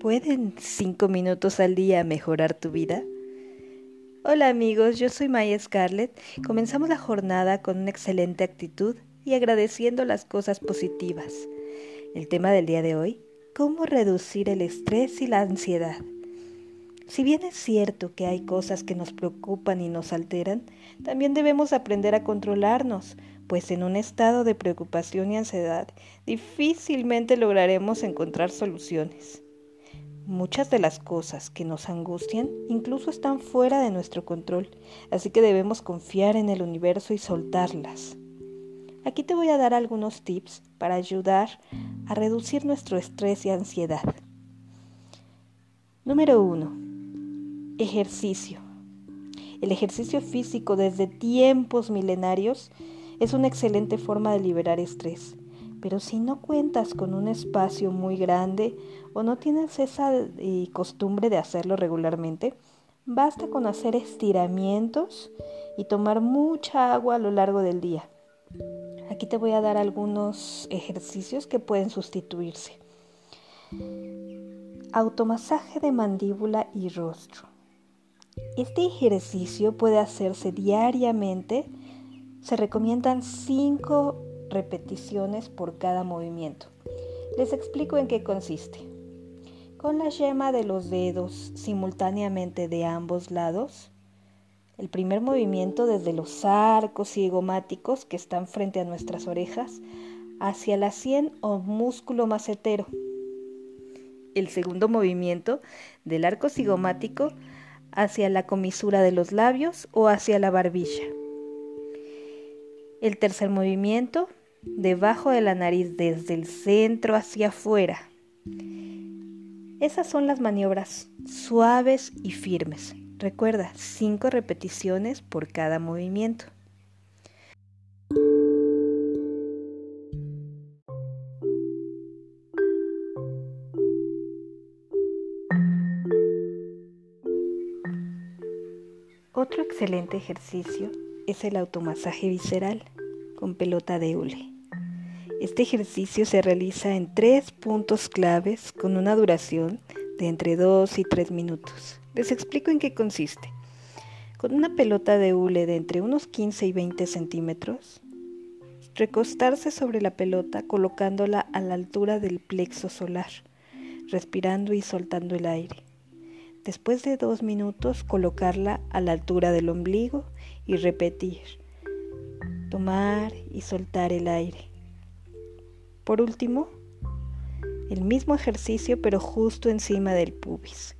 ¿Pueden cinco minutos al día mejorar tu vida? Hola amigos, yo soy Maya Scarlett. Comenzamos la jornada con una excelente actitud y agradeciendo las cosas positivas. El tema del día de hoy, cómo reducir el estrés y la ansiedad. Si bien es cierto que hay cosas que nos preocupan y nos alteran, también debemos aprender a controlarnos, pues en un estado de preocupación y ansiedad difícilmente lograremos encontrar soluciones. Muchas de las cosas que nos angustian incluso están fuera de nuestro control, así que debemos confiar en el universo y soltarlas. Aquí te voy a dar algunos tips para ayudar a reducir nuestro estrés y ansiedad. Número 1 Ejercicio. El ejercicio físico desde tiempos milenarios es una excelente forma de liberar estrés. Pero si no cuentas con un espacio muy grande o no tienes esa eh, costumbre de hacerlo regularmente, basta con hacer estiramientos y tomar mucha agua a lo largo del día. Aquí te voy a dar algunos ejercicios que pueden sustituirse. Automasaje de mandíbula y rostro. Este ejercicio puede hacerse diariamente. Se recomiendan 5 repeticiones por cada movimiento. Les explico en qué consiste. Con la yema de los dedos simultáneamente de ambos lados, el primer movimiento desde los arcos cigomáticos que están frente a nuestras orejas hacia la sien o músculo macetero. El segundo movimiento del arco cigomático hacia la comisura de los labios o hacia la barbilla. El tercer movimiento, debajo de la nariz desde el centro hacia afuera. Esas son las maniobras suaves y firmes. Recuerda, cinco repeticiones por cada movimiento. Otro excelente ejercicio es el automasaje visceral con pelota de hule. Este ejercicio se realiza en tres puntos claves con una duración de entre 2 y 3 minutos. Les explico en qué consiste. Con una pelota de hule de entre unos 15 y 20 centímetros, recostarse sobre la pelota colocándola a la altura del plexo solar, respirando y soltando el aire. Después de dos minutos, colocarla a la altura del ombligo y repetir. Tomar y soltar el aire. Por último, el mismo ejercicio pero justo encima del pubis.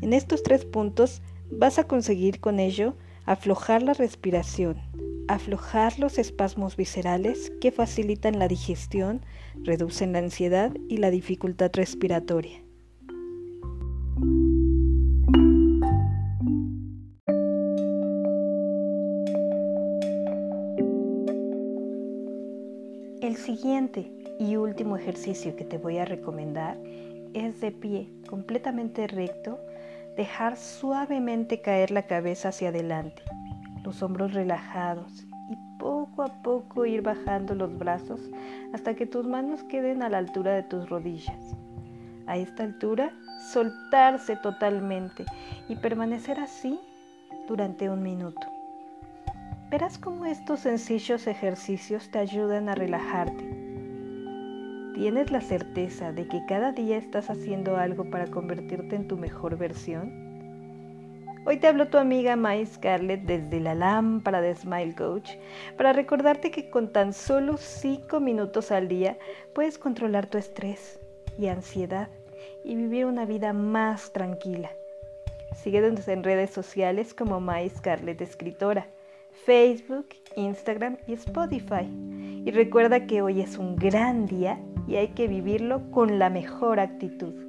En estos tres puntos vas a conseguir con ello aflojar la respiración, aflojar los espasmos viscerales que facilitan la digestión, reducen la ansiedad y la dificultad respiratoria. El siguiente y último ejercicio que te voy a recomendar es de pie, completamente recto, dejar suavemente caer la cabeza hacia adelante, los hombros relajados y poco a poco ir bajando los brazos hasta que tus manos queden a la altura de tus rodillas. A esta altura, soltarse totalmente y permanecer así durante un minuto. Verás cómo estos sencillos ejercicios te ayudan a relajarte. ¿Tienes la certeza de que cada día estás haciendo algo para convertirte en tu mejor versión? Hoy te habló tu amiga Mai Scarlett desde la lámpara de Smile Coach para recordarte que con tan solo 5 minutos al día puedes controlar tu estrés y ansiedad y vivir una vida más tranquila. Síguenos en redes sociales como Mai Scarlett Escritora Facebook, Instagram y Spotify. Y recuerda que hoy es un gran día y hay que vivirlo con la mejor actitud.